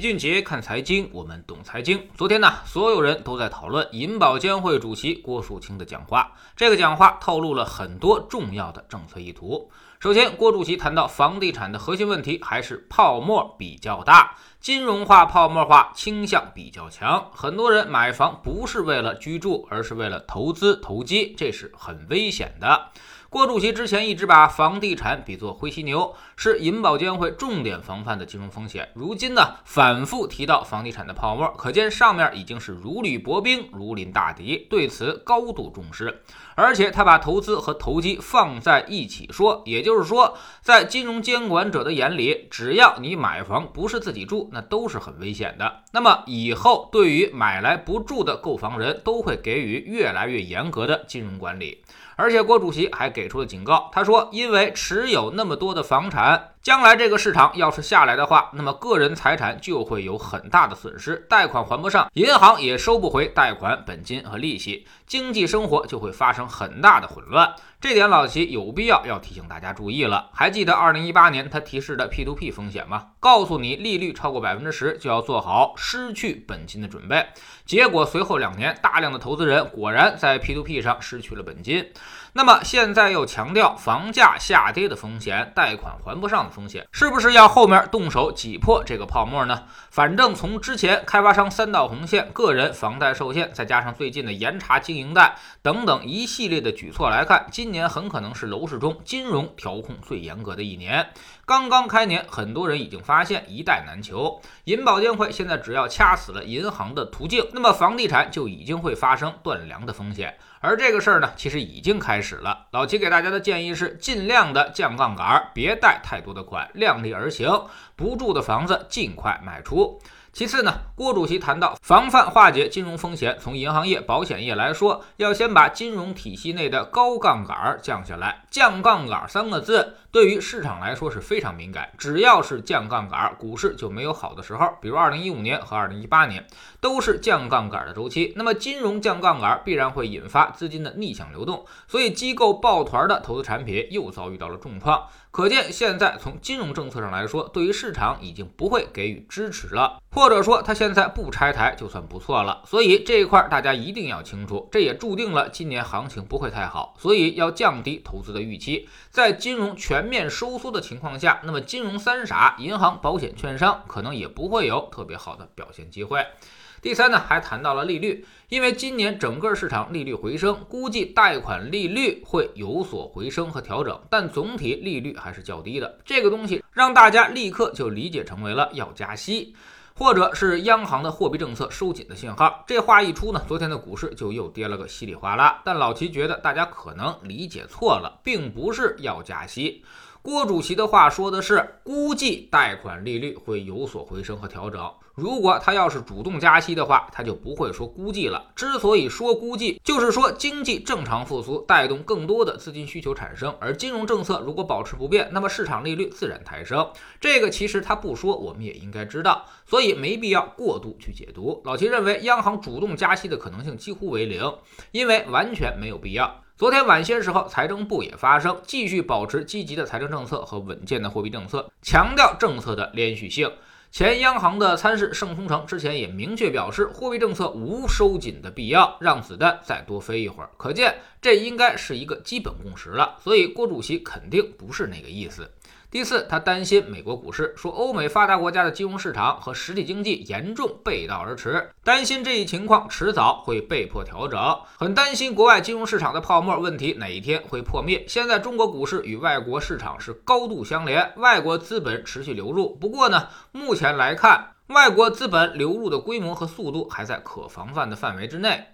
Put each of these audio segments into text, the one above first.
俊杰看财经，我们懂财经。昨天呢，所有人都在讨论银保监会主席郭树清的讲话。这个讲话透露了很多重要的政策意图。首先，郭主席谈到房地产的核心问题还是泡沫比较大，金融化、泡沫化倾向比较强。很多人买房不是为了居住，而是为了投资投机，这是很危险的。郭主席之前一直把房地产比作灰犀牛，是银保监会重点防范的金融风险。如今呢，反复提到房地产的泡沫，可见上面已经是如履薄冰、如临大敌，对此高度重视。而且他把投资和投机放在一起说，也就是说，在金融监管者的眼里，只要你买房不是自己住，那都是很危险的。那么以后对于买来不住的购房人都会给予越来越严格的金融管理。而且郭主席还给出了警告，他说：“因为持有那么多的房产，将来这个市场要是下来的话，那么个人财产就会有很大的损失，贷款还不上，银行也收不回贷款本金和利息，经济生活就会发生很大的混乱。”这点老齐有必要要提醒大家注意了。还记得二零一八年他提示的 P2P 风险吗？告诉你利率超过百分之十就要做好失去本金的准备。结果随后两年，大量的投资人果然在 P2P 上失去了本金。那么现在又强调房价下跌的风险，贷款还不上的风险，是不是要后面动手挤破这个泡沫呢？反正从之前开发商三道红线、个人房贷受限，再加上最近的严查经营贷等等一系列的举措来看，今年很可能是楼市中金融调控最严格的一年。刚刚开年，很多人已经发现一贷难求，银保监会现在只要掐死了银行的途径，那么房地产就已经会发生断粮的风险。而这个事儿呢，其实已经开开始了。老齐给大家的建议是，尽量的降杠杆，别贷太多的款，量力而行，不住的房子尽快卖出。其次呢，郭主席谈到防范化解金融风险，从银行业、保险业来说，要先把金融体系内的高杠杆降下来。降杠杆三个字对于市场来说是非常敏感，只要是降杠杆，股市就没有好的时候。比如二零一五年和二零一八年都是降杠杆的周期，那么金融降杠杆必然会引发资金的逆向流动，所以机构抱团的投资产品又遭遇到了重创。可见，现在从金融政策上来说，对于市场已经不会给予支持了，或者说他现在不拆台就算不错了。所以这一块大家一定要清楚，这也注定了今年行情不会太好，所以要降低投资的预期。在金融全面收缩的情况下，那么金融三傻——银行、保险、券商，可能也不会有特别好的表现机会。第三呢，还谈到了利率，因为今年整个市场利率回升，估计贷款利率会有所回升和调整，但总体利率还是较低的。这个东西让大家立刻就理解成为了要加息，或者是央行的货币政策收紧的信号。这话一出呢，昨天的股市就又跌了个稀里哗啦。但老齐觉得大家可能理解错了，并不是要加息。郭主席的话说的是，估计贷款利率会有所回升和调整。如果他要是主动加息的话，他就不会说估计了。之所以说估计，就是说经济正常复苏带动更多的资金需求产生，而金融政策如果保持不变，那么市场利率自然抬升。这个其实他不说，我们也应该知道，所以没必要过度去解读。老齐认为，央行主动加息的可能性几乎为零，因为完全没有必要。昨天晚些时候，财政部也发声，继续保持积极的财政政策和稳健的货币政策，强调政策的连续性。前央行的参事盛松成之前也明确表示，货币政策无收紧的必要，让子弹再多飞一会儿。可见，这应该是一个基本共识了。所以，郭主席肯定不是那个意思。第四，他担心美国股市，说欧美发达国家的金融市场和实体经济严重背道而驰，担心这一情况迟早会被迫调整，很担心国外金融市场的泡沫问题哪一天会破灭。现在中国股市与外国市场是高度相连，外国资本持续流入，不过呢，目前来看，外国资本流入的规模和速度还在可防范的范围之内。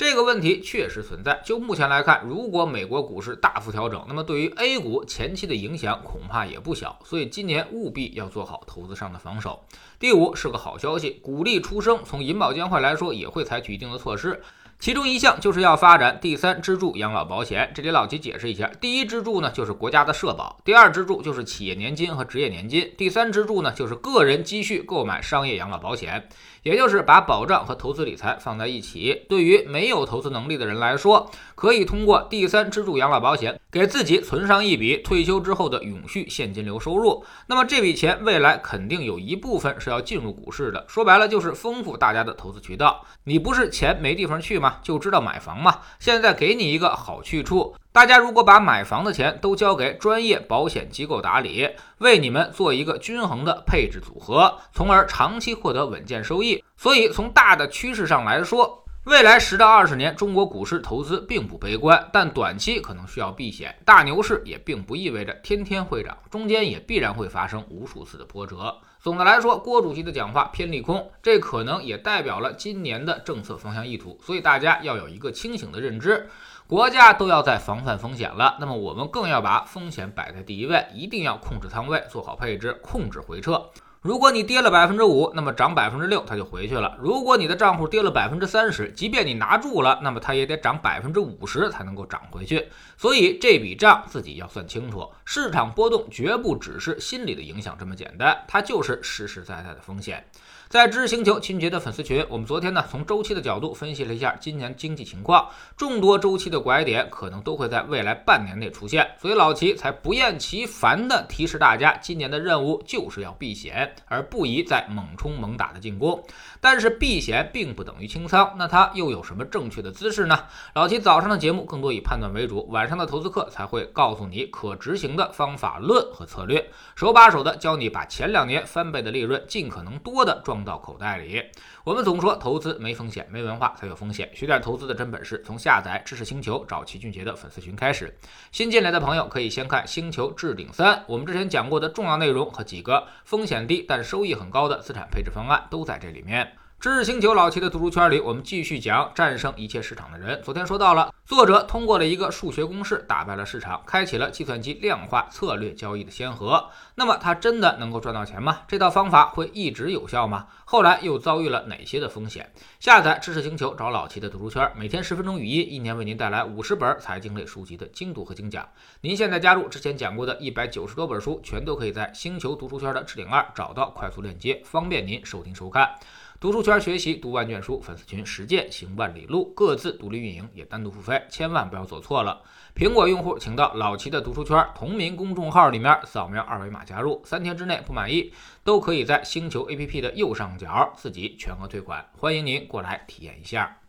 这个问题确实存在。就目前来看，如果美国股市大幅调整，那么对于 A 股前期的影响恐怕也不小。所以今年务必要做好投资上的防守。第五是个好消息，鼓励出生。从银保监会来说，也会采取一定的措施。其中一项就是要发展第三支柱养老保险。这里老齐解释一下，第一支柱呢就是国家的社保，第二支柱就是企业年金和职业年金，第三支柱呢就是个人积蓄购买商业养老保险，也就是把保障和投资理财放在一起。对于没有投资能力的人来说，可以通过第三支柱养老保险给自己存上一笔退休之后的永续现金流收入。那么这笔钱未来肯定有一部分是要进入股市的，说白了就是丰富大家的投资渠道。你不是钱没地方去吗？就知道买房嘛，现在给你一个好去处。大家如果把买房的钱都交给专业保险机构打理，为你们做一个均衡的配置组合，从而长期获得稳健收益。所以从大的趋势上来说，未来十到二十年中国股市投资并不悲观，但短期可能需要避险。大牛市也并不意味着天天会涨，中间也必然会发生无数次的波折。总的来说，郭主席的讲话偏利空，这可能也代表了今年的政策方向意图。所以大家要有一个清醒的认知，国家都要在防范风险了，那么我们更要把风险摆在第一位，一定要控制仓位，做好配置，控制回撤。如果你跌了百分之五，那么涨百分之六它就回去了。如果你的账户跌了百分之三十，即便你拿住了，那么它也得涨百分之五十才能够涨回去。所以这笔账自己要算清楚。市场波动绝不只是心理的影响这么简单，它就是实实在在的风险。在知识星球秦杰的粉丝群，我们昨天呢从周期的角度分析了一下今年经济情况，众多周期的拐点可能都会在未来半年内出现，所以老齐才不厌其烦的提示大家，今年的任务就是要避险，而不宜再猛冲猛打的进攻。但是避险并不等于清仓，那它又有什么正确的姿势呢？老齐早上的节目更多以判断为主，晚上的投资课才会告诉你可执行的方法论和策略，手把手的教你把前两年翻倍的利润尽可能多的赚装。到口袋里。我们总说投资没风险，没文化才有风险。学点投资的真本事，从下载知识星球找齐俊杰的粉丝群开始。新进来的朋友可以先看《星球置顶三》，我们之前讲过的重要内容和几个风险低但收益很高的资产配置方案都在这里面。知识星球老齐的读书圈里，我们继续讲战胜一切市场的人。昨天说到了，作者通过了一个数学公式打败了市场，开启了计算机量化策略交易的先河。那么他真的能够赚到钱吗？这套方法会一直有效吗？后来又遭遇了哪些的风险？下载知识星球找老齐的读书圈，每天十分钟语音，一年为您带来五十本财经类书籍的精读和精讲。您现在加入之前讲过的一百九十多本书，全都可以在星球读书圈的置顶二找到快速链接，方便您收听收看。读书圈学习读万卷书，粉丝群实践行万里路，各自独立运营也单独付费，千万不要走错了。苹果用户请到老齐的读书圈同名公众号里面扫描二维码加入，三天之内不满意都可以在星球 APP 的右上角自己全额退款，欢迎您过来体验一下。